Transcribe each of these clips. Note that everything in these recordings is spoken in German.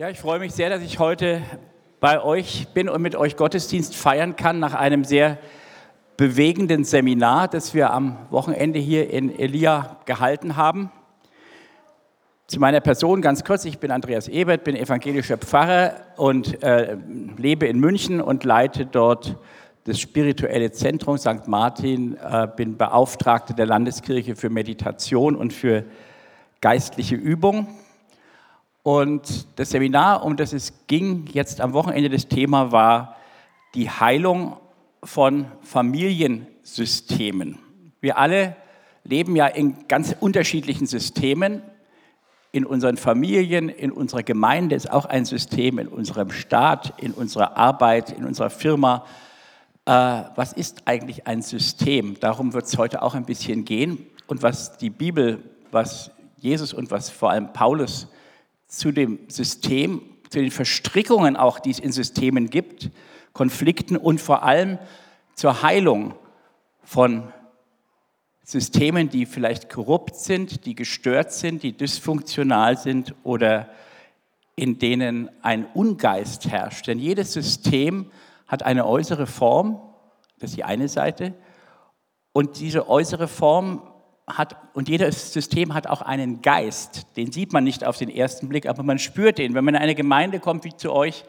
Ja, ich freue mich sehr, dass ich heute bei euch bin und mit euch Gottesdienst feiern kann nach einem sehr bewegenden Seminar, das wir am Wochenende hier in Elia gehalten haben. Zu meiner Person ganz kurz, ich bin Andreas Ebert, bin evangelischer Pfarrer und äh, lebe in München und leite dort das spirituelle Zentrum St. Martin, äh, bin Beauftragter der Landeskirche für Meditation und für geistliche Übung. Und das Seminar, um das es ging, jetzt am Wochenende das Thema war die Heilung von Familiensystemen. Wir alle leben ja in ganz unterschiedlichen Systemen. In unseren Familien, in unserer Gemeinde ist auch ein System, in unserem Staat, in unserer Arbeit, in unserer Firma. Äh, was ist eigentlich ein System? Darum wird es heute auch ein bisschen gehen. Und was die Bibel, was Jesus und was vor allem Paulus zu dem System, zu den Verstrickungen auch, die es in Systemen gibt, Konflikten und vor allem zur Heilung von Systemen, die vielleicht korrupt sind, die gestört sind, die dysfunktional sind oder in denen ein Ungeist herrscht. Denn jedes System hat eine äußere Form, das ist die eine Seite, und diese äußere Form hat, und jedes System hat auch einen Geist. Den sieht man nicht auf den ersten Blick, aber man spürt den. Wenn man in eine Gemeinde kommt wie zu euch,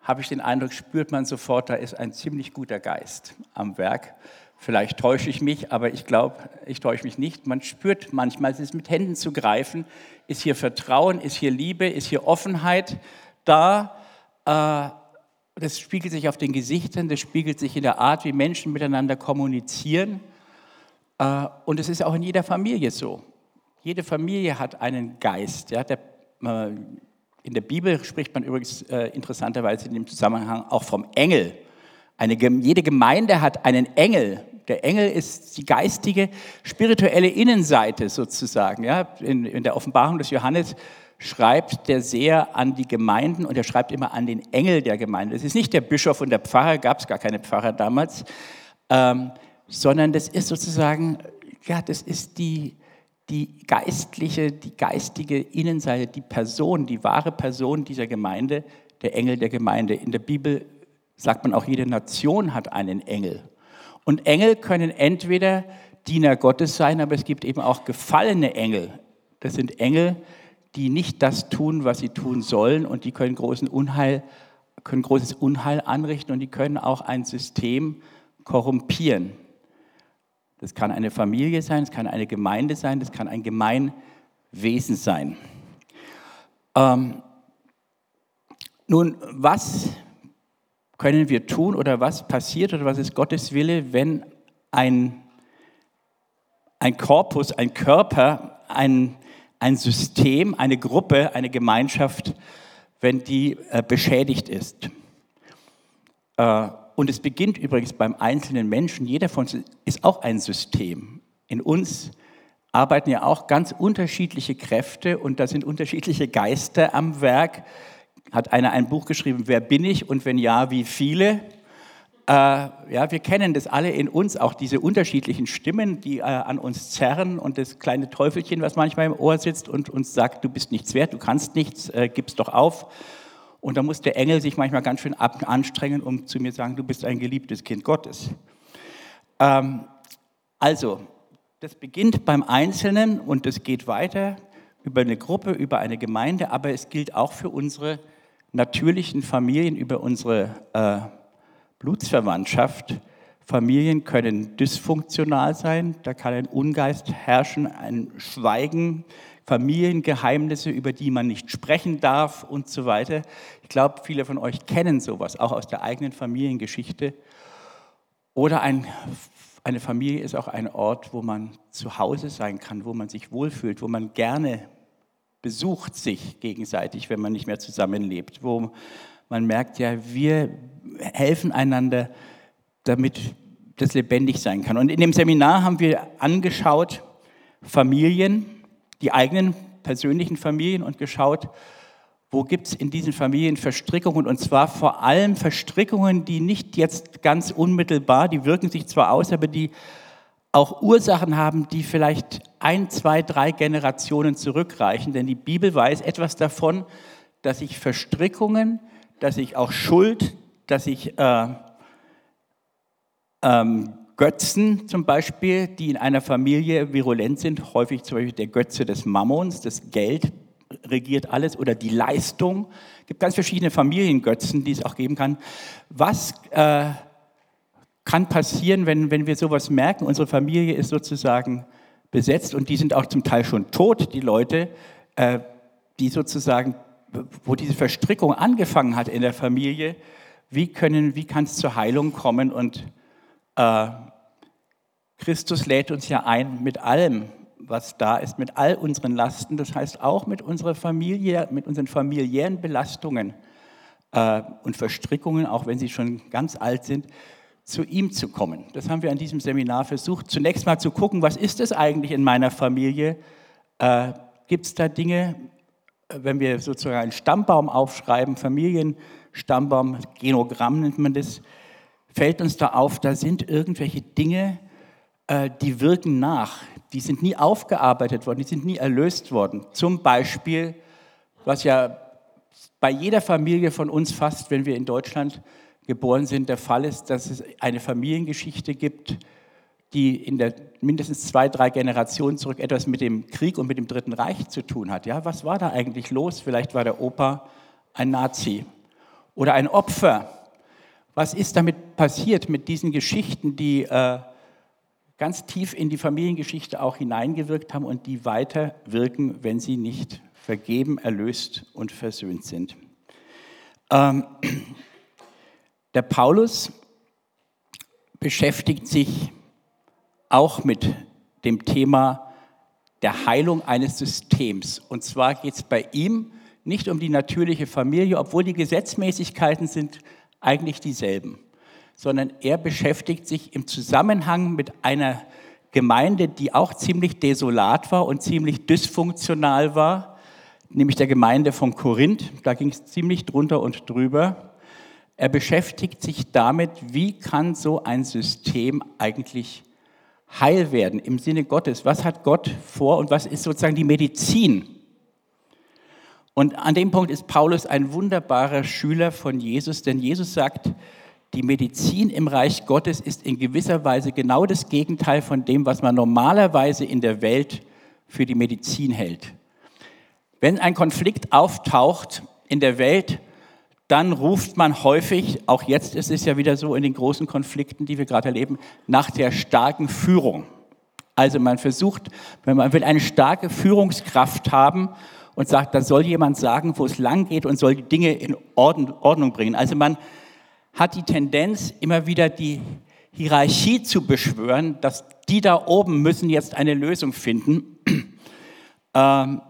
habe ich den Eindruck, spürt man sofort, da ist ein ziemlich guter Geist am Werk. Vielleicht täusche ich mich, aber ich glaube, ich täusche mich nicht. Man spürt manchmal, es ist mit Händen zu greifen. Ist hier Vertrauen, ist hier Liebe, ist hier Offenheit da? Äh, das spiegelt sich auf den Gesichtern, das spiegelt sich in der Art, wie Menschen miteinander kommunizieren. Äh, und es ist auch in jeder Familie so. Jede Familie hat einen Geist. Ja, der, äh, in der Bibel spricht man übrigens äh, interessanterweise in dem Zusammenhang auch vom Engel. Eine, jede Gemeinde hat einen Engel. Der Engel ist die geistige, spirituelle Innenseite sozusagen. Ja, in, in der Offenbarung des Johannes schreibt der sehr an die Gemeinden und er schreibt immer an den Engel der Gemeinde. Es ist nicht der Bischof und der Pfarrer, gab es gar keine Pfarrer damals. Ähm, sondern das ist sozusagen, ja, das ist die, die geistliche, die geistige Innenseite, die Person, die wahre Person dieser Gemeinde, der Engel der Gemeinde. In der Bibel sagt man auch, jede Nation hat einen Engel. Und Engel können entweder Diener Gottes sein, aber es gibt eben auch gefallene Engel. Das sind Engel, die nicht das tun, was sie tun sollen und die können, großen Unheil, können großes Unheil anrichten und die können auch ein System korrumpieren. Das kann eine Familie sein, es kann eine Gemeinde sein, das kann ein Gemeinwesen sein. Ähm, nun, was können wir tun oder was passiert oder was ist Gottes Wille, wenn ein, ein Korpus, ein Körper, ein, ein System, eine Gruppe, eine Gemeinschaft, wenn die äh, beschädigt ist? Äh, und es beginnt übrigens beim einzelnen Menschen. Jeder von uns ist auch ein System. In uns arbeiten ja auch ganz unterschiedliche Kräfte und da sind unterschiedliche Geister am Werk. Hat einer ein Buch geschrieben, wer bin ich und wenn ja, wie viele? Äh, ja, wir kennen das alle in uns, auch diese unterschiedlichen Stimmen, die äh, an uns zerren und das kleine Teufelchen, was manchmal im Ohr sitzt und uns sagt, du bist nichts wert, du kannst nichts, äh, gib's doch auf. Und da muss der Engel sich manchmal ganz schön anstrengen, um zu mir zu sagen, du bist ein geliebtes Kind Gottes. Ähm, also, das beginnt beim Einzelnen und das geht weiter über eine Gruppe, über eine Gemeinde, aber es gilt auch für unsere natürlichen Familien, über unsere äh, Blutsverwandtschaft. Familien können dysfunktional sein, da kann ein Ungeist herrschen, ein Schweigen, Familiengeheimnisse, über die man nicht sprechen darf und so weiter. Ich glaube, viele von euch kennen sowas, auch aus der eigenen Familiengeschichte. Oder ein, eine Familie ist auch ein Ort, wo man zu Hause sein kann, wo man sich wohlfühlt, wo man gerne besucht sich gegenseitig, wenn man nicht mehr zusammenlebt, wo man merkt, ja, wir helfen einander, damit das lebendig sein kann. Und in dem Seminar haben wir angeschaut Familien, die eigenen persönlichen Familien und geschaut, wo gibt es in diesen Familien Verstrickungen? Und zwar vor allem Verstrickungen, die nicht jetzt ganz unmittelbar, die wirken sich zwar aus, aber die auch Ursachen haben, die vielleicht ein, zwei, drei Generationen zurückreichen, denn die Bibel weiß etwas davon, dass ich Verstrickungen, dass ich auch Schuld, dass ich äh, ähm, Götzen zum Beispiel, die in einer Familie virulent sind, häufig zum Beispiel der Götze des Mammons, das Geld regiert alles oder die Leistung. Es gibt ganz verschiedene Familiengötzen, die es auch geben kann. Was äh, kann passieren, wenn, wenn wir sowas merken? Unsere Familie ist sozusagen besetzt und die sind auch zum Teil schon tot, die Leute, äh, die sozusagen, wo diese Verstrickung angefangen hat in der Familie. Wie, können, wie kann es zur Heilung kommen? Und äh, Christus lädt uns ja ein mit allem, was da ist, mit all unseren Lasten, das heißt auch mit unserer Familie, mit unseren familiären Belastungen äh, und Verstrickungen, auch wenn sie schon ganz alt sind, zu ihm zu kommen. Das haben wir an diesem Seminar versucht. Zunächst mal zu gucken, was ist es eigentlich in meiner Familie? Äh, Gibt es da Dinge, wenn wir sozusagen einen Stammbaum aufschreiben, Familienstammbaum, Genogramm nennt man das, fällt uns da auf, da sind irgendwelche Dinge, äh, die wirken nach. Die sind nie aufgearbeitet worden, die sind nie erlöst worden. Zum Beispiel, was ja bei jeder Familie von uns fast, wenn wir in Deutschland geboren sind, der Fall ist, dass es eine Familiengeschichte gibt, die in der mindestens zwei, drei Generationen zurück etwas mit dem Krieg und mit dem Dritten Reich zu tun hat. Ja, was war da eigentlich los? Vielleicht war der Opa ein Nazi oder ein Opfer. Was ist damit passiert mit diesen Geschichten, die äh, ganz tief in die Familiengeschichte auch hineingewirkt haben und die weiter wirken, wenn sie nicht vergeben, erlöst und versöhnt sind? Ähm, der Paulus beschäftigt sich auch mit dem Thema der Heilung eines Systems. Und zwar geht es bei ihm nicht um die natürliche Familie, obwohl die Gesetzmäßigkeiten sind eigentlich dieselben, sondern er beschäftigt sich im Zusammenhang mit einer Gemeinde, die auch ziemlich desolat war und ziemlich dysfunktional war, nämlich der Gemeinde von Korinth. Da ging es ziemlich drunter und drüber. Er beschäftigt sich damit, wie kann so ein System eigentlich heil werden im Sinne Gottes. Was hat Gott vor und was ist sozusagen die Medizin? Und an dem Punkt ist Paulus ein wunderbarer Schüler von Jesus, denn Jesus sagt, die Medizin im Reich Gottes ist in gewisser Weise genau das Gegenteil von dem, was man normalerweise in der Welt für die Medizin hält. Wenn ein Konflikt auftaucht in der Welt, dann ruft man häufig, auch jetzt ist es ja wieder so in den großen Konflikten, die wir gerade erleben, nach der starken Führung. Also man versucht, wenn man will eine starke Führungskraft haben und sagt, da soll jemand sagen, wo es lang geht und soll die Dinge in Ordnung bringen. Also man hat die Tendenz, immer wieder die Hierarchie zu beschwören, dass die da oben müssen jetzt eine Lösung finden. Ähm,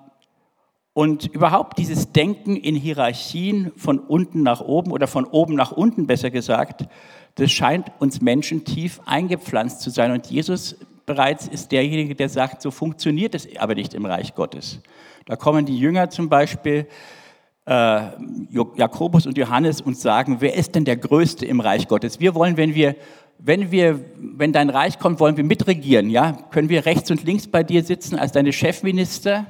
und überhaupt dieses Denken in Hierarchien von unten nach oben oder von oben nach unten besser gesagt, das scheint uns Menschen tief eingepflanzt zu sein. Und Jesus bereits ist derjenige, der sagt, so funktioniert es aber nicht im Reich Gottes. Da kommen die Jünger zum Beispiel, äh, Jakobus und Johannes, und sagen, wer ist denn der Größte im Reich Gottes? Wir wollen, wenn wir, wenn wir, wenn dein Reich kommt, wollen wir mitregieren, ja? Können wir rechts und links bei dir sitzen als deine Chefminister?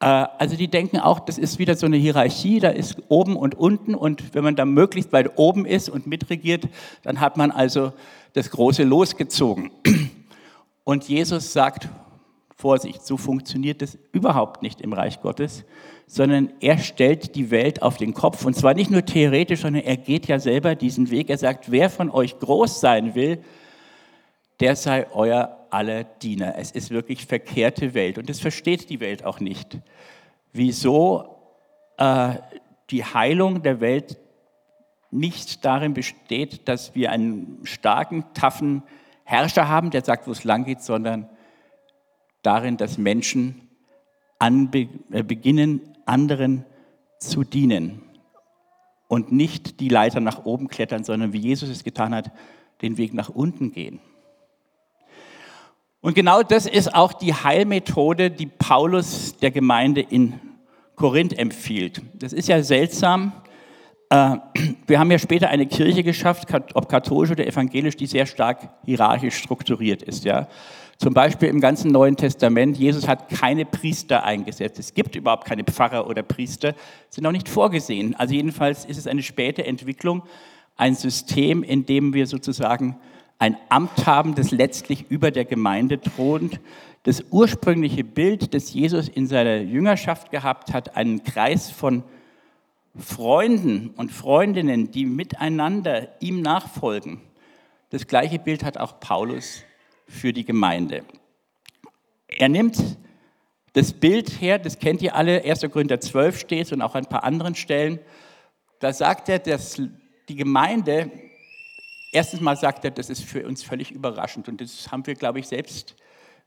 Äh, also die denken auch, das ist wieder so eine Hierarchie, da ist oben und unten und wenn man da möglichst weit oben ist und mitregiert, dann hat man also das große losgezogen. Und Jesus sagt, Vorsicht, so funktioniert es überhaupt nicht im Reich Gottes, sondern er stellt die Welt auf den Kopf und zwar nicht nur theoretisch, sondern er geht ja selber diesen Weg. Er sagt, wer von euch groß sein will, der sei euer aller Diener. Es ist wirklich verkehrte Welt und das versteht die Welt auch nicht. Wieso äh, die Heilung der Welt nicht darin besteht, dass wir einen starken, taffen Herrscher haben, der sagt, wo es lang geht, sondern darin, dass Menschen anbe äh, beginnen, anderen zu dienen und nicht die Leiter nach oben klettern, sondern wie Jesus es getan hat, den Weg nach unten gehen. Und genau das ist auch die Heilmethode, die Paulus der Gemeinde in Korinth empfiehlt. Das ist ja seltsam. Äh, wir haben ja später eine Kirche geschafft, ob katholisch oder evangelisch, die sehr stark hierarchisch strukturiert ist. Ja. Zum Beispiel im ganzen Neuen Testament, Jesus hat keine Priester eingesetzt. Es gibt überhaupt keine Pfarrer oder Priester, sind auch nicht vorgesehen. Also jedenfalls ist es eine späte Entwicklung, ein System, in dem wir sozusagen ein Amt haben, das letztlich über der Gemeinde thront. Das ursprüngliche Bild, das Jesus in seiner Jüngerschaft gehabt hat, einen Kreis von Freunden und Freundinnen, die miteinander ihm nachfolgen. Das gleiche Bild hat auch Paulus für die Gemeinde. Er nimmt das Bild her, das kennt ihr alle, 1. Korinther 12 steht und auch an ein paar anderen Stellen. Da sagt er, dass die Gemeinde, erstens mal sagt er, das ist für uns völlig überraschend und das haben wir, glaube ich, selbst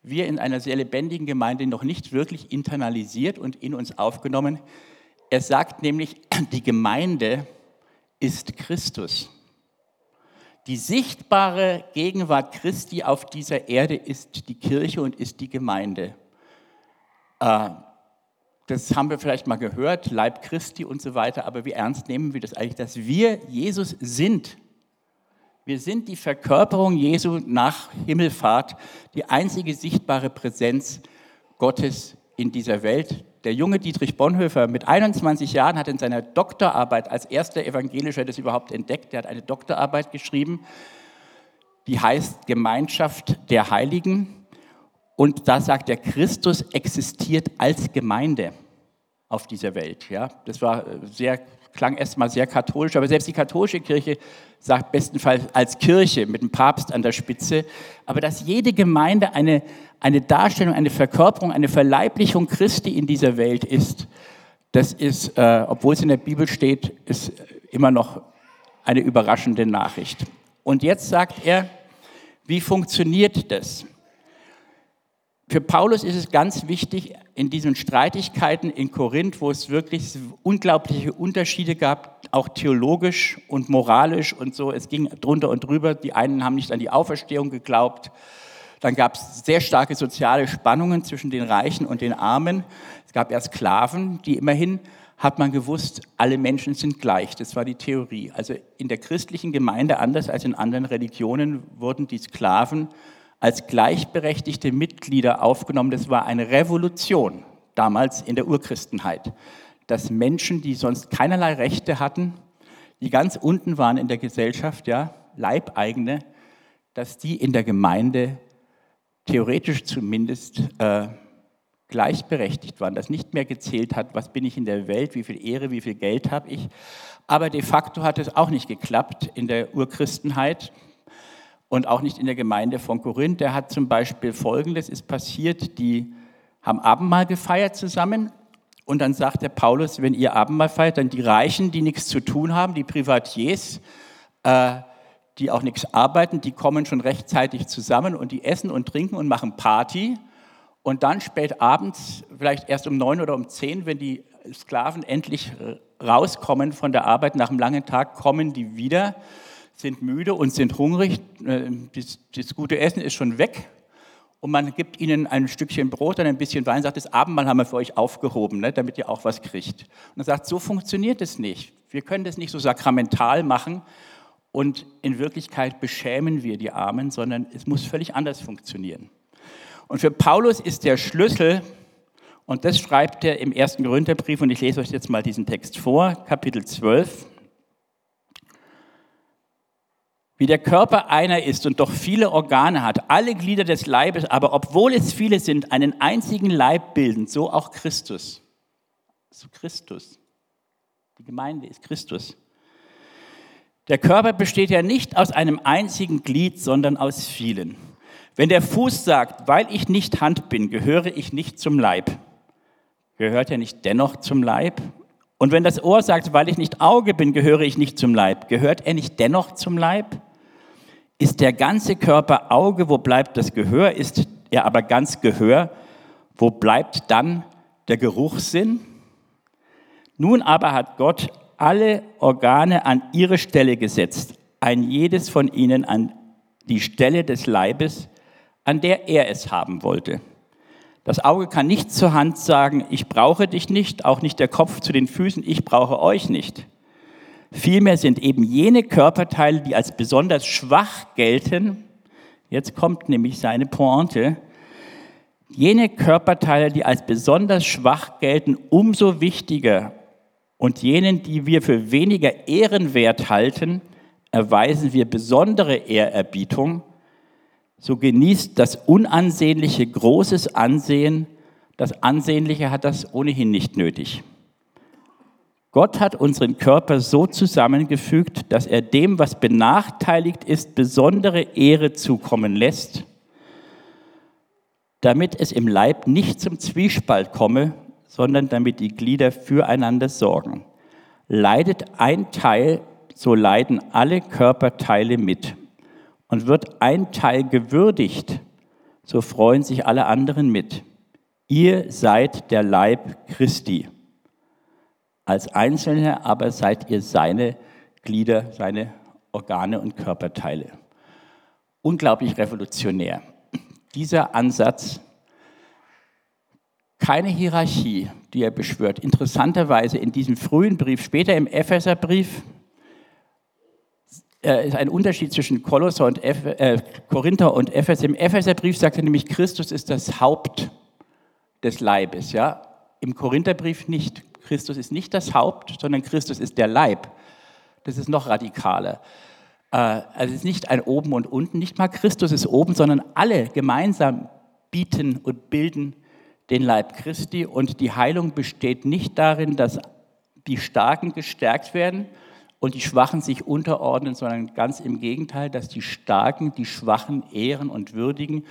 wir in einer sehr lebendigen Gemeinde noch nicht wirklich internalisiert und in uns aufgenommen. Er sagt nämlich, die Gemeinde ist Christus. Die sichtbare Gegenwart Christi auf dieser Erde ist die Kirche und ist die Gemeinde. Äh, das haben wir vielleicht mal gehört, Leib Christi und so weiter, aber wie ernst nehmen wir das eigentlich, dass wir Jesus sind? Wir sind die Verkörperung Jesu nach Himmelfahrt, die einzige sichtbare Präsenz Gottes in dieser Welt. Der junge Dietrich Bonhoeffer mit 21 Jahren hat in seiner Doktorarbeit als erster Evangelischer das überhaupt entdeckt. Er hat eine Doktorarbeit geschrieben, die heißt Gemeinschaft der Heiligen. Und da sagt er, Christus existiert als Gemeinde auf dieser Welt. Ja, das war sehr, klang erstmal sehr katholisch, aber selbst die katholische Kirche sagt bestenfalls als Kirche mit dem Papst an der Spitze. Aber dass jede Gemeinde eine eine Darstellung, eine Verkörperung, eine Verleiblichung Christi in dieser Welt ist, das ist, äh, obwohl es in der Bibel steht, ist immer noch eine überraschende Nachricht. Und jetzt sagt er, wie funktioniert das? Für Paulus ist es ganz wichtig, in diesen Streitigkeiten in Korinth, wo es wirklich unglaubliche Unterschiede gab, auch theologisch und moralisch und so, es ging drunter und drüber, die einen haben nicht an die Auferstehung geglaubt, dann gab es sehr starke soziale Spannungen zwischen den Reichen und den Armen. Es gab ja Sklaven, die immerhin hat man gewusst, alle Menschen sind gleich. Das war die Theorie. Also in der christlichen Gemeinde, anders als in anderen Religionen, wurden die Sklaven als gleichberechtigte Mitglieder aufgenommen. Das war eine Revolution damals in der Urchristenheit, dass Menschen, die sonst keinerlei Rechte hatten, die ganz unten waren in der Gesellschaft, ja, Leibeigene, dass die in der Gemeinde theoretisch zumindest äh, gleichberechtigt waren, dass nicht mehr gezählt hat, was bin ich in der Welt, wie viel Ehre, wie viel Geld habe ich. Aber de facto hat es auch nicht geklappt in der Urchristenheit und auch nicht in der Gemeinde von Korinth. Der hat zum Beispiel Folgendes ist passiert, die haben Abendmahl gefeiert zusammen und dann sagt der Paulus, wenn ihr Abendmahl feiert, dann die Reichen, die nichts zu tun haben, die Privatiers, äh, die auch nichts arbeiten, die kommen schon rechtzeitig zusammen und die essen und trinken und machen Party. Und dann spät abends, vielleicht erst um neun oder um zehn, wenn die Sklaven endlich rauskommen von der Arbeit nach einem langen Tag, kommen die wieder, sind müde und sind hungrig. Äh, das, das gute Essen ist schon weg. Und man gibt ihnen ein Stückchen Brot und ein bisschen Wein, sagt, das Abendmahl haben wir für euch aufgehoben, ne, damit ihr auch was kriegt. Und er sagt, so funktioniert es nicht. Wir können das nicht so sakramental machen, und in Wirklichkeit beschämen wir die Armen, sondern es muss völlig anders funktionieren. Und für Paulus ist der Schlüssel, und das schreibt er im ersten Korintherbrief, und ich lese euch jetzt mal diesen Text vor, Kapitel 12. Wie der Körper einer ist und doch viele Organe hat, alle Glieder des Leibes, aber obwohl es viele sind, einen einzigen Leib bilden, so auch Christus. So Christus. Die Gemeinde ist Christus. Der Körper besteht ja nicht aus einem einzigen Glied, sondern aus vielen. Wenn der Fuß sagt, weil ich nicht Hand bin, gehöre ich nicht zum Leib, gehört er nicht dennoch zum Leib? Und wenn das Ohr sagt, weil ich nicht Auge bin, gehöre ich nicht zum Leib, gehört er nicht dennoch zum Leib? Ist der ganze Körper Auge, wo bleibt das Gehör? Ist er aber ganz Gehör, wo bleibt dann der Geruchssinn? Nun aber hat Gott alle Organe an ihre Stelle gesetzt, ein jedes von ihnen an die Stelle des Leibes, an der er es haben wollte. Das Auge kann nicht zur Hand sagen, ich brauche dich nicht, auch nicht der Kopf zu den Füßen, ich brauche euch nicht. Vielmehr sind eben jene Körperteile, die als besonders schwach gelten, Jetzt kommt nämlich seine Pointe. Jene Körperteile, die als besonders schwach gelten, umso wichtiger. Und jenen, die wir für weniger ehrenwert halten, erweisen wir besondere Ehrerbietung. So genießt das Unansehnliche großes Ansehen, das Ansehnliche hat das ohnehin nicht nötig. Gott hat unseren Körper so zusammengefügt, dass er dem, was benachteiligt ist, besondere Ehre zukommen lässt, damit es im Leib nicht zum Zwiespalt komme, sondern damit die Glieder füreinander sorgen. Leidet ein Teil, so leiden alle Körperteile mit. Und wird ein Teil gewürdigt, so freuen sich alle anderen mit. Ihr seid der Leib Christi. Als Einzelne aber seid ihr seine Glieder, seine Organe und Körperteile. Unglaublich revolutionär. Dieser Ansatz, keine Hierarchie, die er beschwört. Interessanterweise in diesem frühen Brief, später im Epheserbrief, äh, ist ein Unterschied zwischen Kolosser und Eph äh, Korinther und Epheser. Im Epheserbrief sagt er nämlich, Christus ist das Haupt des Leibes. Ja? Im Korintherbrief nicht. Christus ist nicht das Haupt, sondern Christus ist der Leib. Das ist noch radikaler. Äh, also es ist nicht ein Oben und Unten, nicht mal Christus ist oben, sondern alle gemeinsam bieten und bilden den Leib Christi. Und die Heilung besteht nicht darin, dass die Starken gestärkt werden und die Schwachen sich unterordnen, sondern ganz im Gegenteil, dass die Starken die Schwachen ehren und würdigen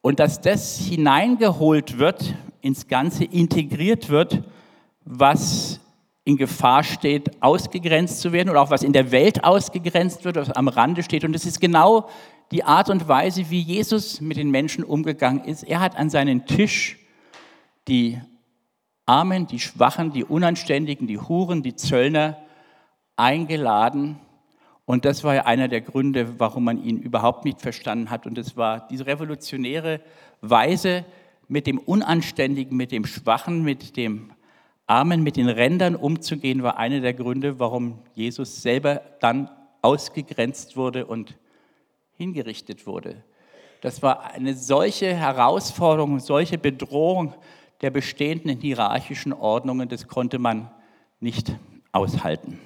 und dass das hineingeholt wird, ins Ganze integriert wird was in Gefahr steht, ausgegrenzt zu werden oder auch was in der Welt ausgegrenzt wird, was am Rande steht. Und das ist genau die Art und Weise, wie Jesus mit den Menschen umgegangen ist. Er hat an seinen Tisch die Armen, die Schwachen, die Unanständigen, die Huren, die Zöllner eingeladen. Und das war ja einer der Gründe, warum man ihn überhaupt nicht verstanden hat. Und das war diese revolutionäre Weise, mit dem Unanständigen, mit dem Schwachen, mit dem Armen mit den Rändern umzugehen, war einer der Gründe, warum Jesus selber dann ausgegrenzt wurde und hingerichtet wurde. Das war eine solche Herausforderung, solche Bedrohung der bestehenden hierarchischen Ordnungen, das konnte man nicht aushalten.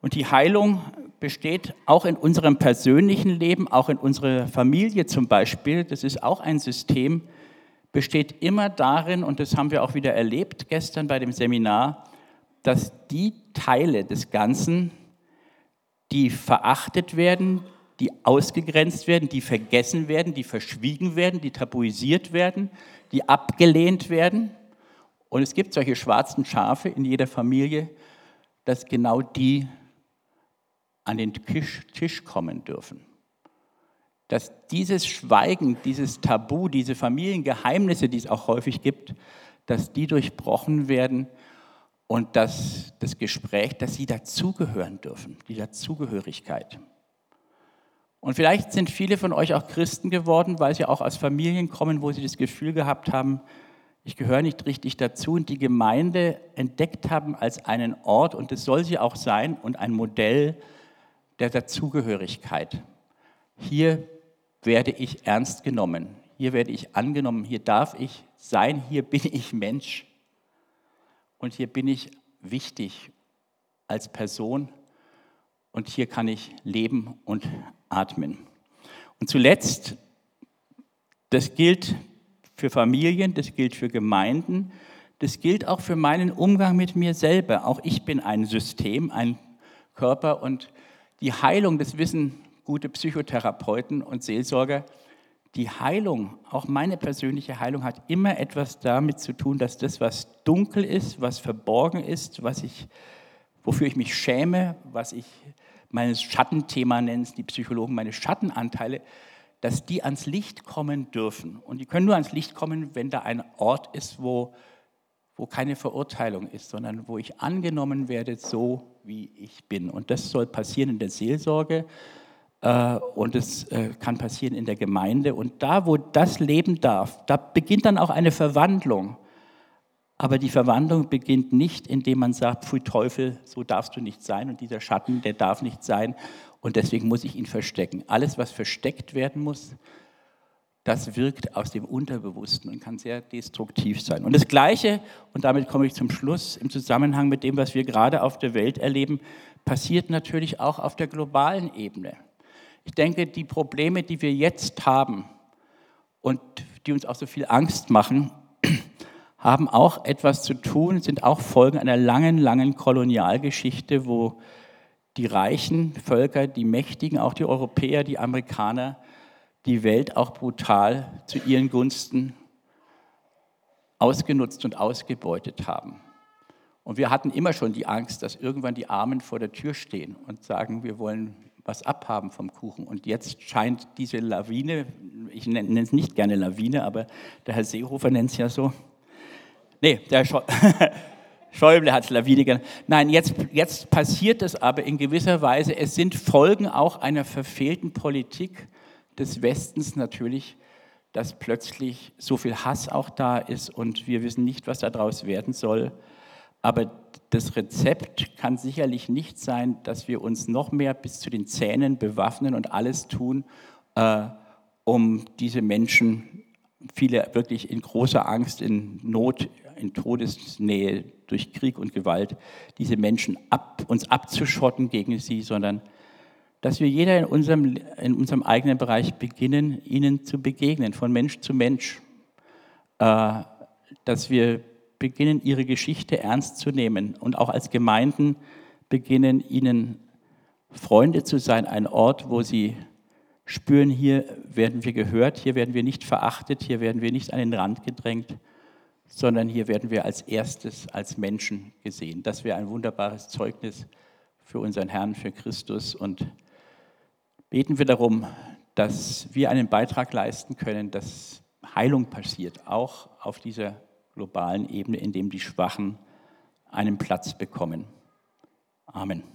Und die Heilung besteht auch in unserem persönlichen Leben, auch in unserer Familie zum Beispiel. Das ist auch ein System, besteht immer darin, und das haben wir auch wieder erlebt gestern bei dem Seminar, dass die Teile des Ganzen, die verachtet werden, die ausgegrenzt werden, die vergessen werden, die verschwiegen werden, die tabuisiert werden, die abgelehnt werden. Und es gibt solche schwarzen Schafe in jeder Familie, dass genau die an den Tisch, Tisch kommen dürfen dass dieses Schweigen, dieses Tabu, diese Familiengeheimnisse, die es auch häufig gibt, dass die durchbrochen werden und dass das Gespräch, dass sie dazugehören dürfen, die Dazugehörigkeit. Und vielleicht sind viele von euch auch Christen geworden, weil sie auch aus Familien kommen, wo sie das Gefühl gehabt haben, ich gehöre nicht richtig dazu und die Gemeinde entdeckt haben als einen Ort, und es soll sie auch sein, und ein Modell der Dazugehörigkeit. Hier werde ich ernst genommen. Hier werde ich angenommen. Hier darf ich sein. Hier bin ich Mensch. Und hier bin ich wichtig als Person. Und hier kann ich leben und atmen. Und zuletzt, das gilt für Familien, das gilt für Gemeinden, das gilt auch für meinen Umgang mit mir selber. Auch ich bin ein System, ein Körper und die Heilung, das wissen gute Psychotherapeuten und Seelsorger, die Heilung, auch meine persönliche Heilung, hat immer etwas damit zu tun, dass das, was dunkel ist, was verborgen ist, was ich, wofür ich mich schäme, was ich mein Schattenthema nennen, die Psychologen, meine Schattenanteile, dass die ans Licht kommen dürfen. Und die können nur ans Licht kommen, wenn da ein Ort ist, wo, wo keine Verurteilung ist, sondern wo ich angenommen werde, so wie ich bin. Und das soll passieren in der Seelsorge und es äh, kann passieren in der Gemeinde. Und da, wo das leben darf, da beginnt dann auch eine Verwandlung. Aber die Verwandlung beginnt nicht, indem man sagt, Pfui Teufel, so darfst du nicht sein und dieser Schatten, der darf nicht sein und deswegen muss ich ihn verstecken. Alles, was versteckt werden muss, das wirkt aus dem Unterbewussten und kann sehr destruktiv sein. Und das Gleiche, und damit komme ich zum Schluss, im Zusammenhang mit dem, was wir gerade auf der Welt erleben, passiert natürlich auch auf der globalen Ebene. Ich denke, die Probleme, die wir jetzt haben und die uns auch so viel Angst machen, haben auch etwas zu tun, sind auch Folgen einer langen, langen Kolonialgeschichte, wo die reichen Völker, die Mächtigen, auch die Europäer, die Amerikaner, die Welt auch brutal zu ihren Gunsten ausgenutzt und ausgebeutet haben. Und wir hatten immer schon die Angst, dass irgendwann die Armen vor der Tür stehen und sagen, wir wollen was abhaben vom Kuchen. Und jetzt scheint diese Lawine, ich nenne es nicht gerne Lawine, aber der Herr Seehofer nennt es ja so, Nee, der Schäuble hat es Lawine genannt. Nein, jetzt, jetzt passiert es aber in gewisser Weise. Es sind Folgen auch einer verfehlten Politik des Westens natürlich, dass plötzlich so viel Hass auch da ist und wir wissen nicht, was daraus werden soll. Aber das Rezept kann sicherlich nicht sein, dass wir uns noch mehr bis zu den Zähnen bewaffnen und alles tun, äh, um diese Menschen, viele wirklich in großer Angst, in Not in Todesnähe durch Krieg und Gewalt, diese Menschen ab, uns abzuschotten gegen sie, sondern dass wir jeder in unserem, in unserem eigenen Bereich beginnen, ihnen zu begegnen, von Mensch zu Mensch. Äh, dass wir beginnen, ihre Geschichte ernst zu nehmen und auch als Gemeinden beginnen, ihnen Freunde zu sein, ein Ort, wo sie spüren, hier werden wir gehört, hier werden wir nicht verachtet, hier werden wir nicht an den Rand gedrängt, sondern hier werden wir als erstes als Menschen gesehen. Das wäre ein wunderbares Zeugnis für unseren Herrn, für Christus. Und beten wir darum, dass wir einen Beitrag leisten können, dass Heilung passiert, auch auf dieser globalen Ebene, in dem die Schwachen einen Platz bekommen. Amen.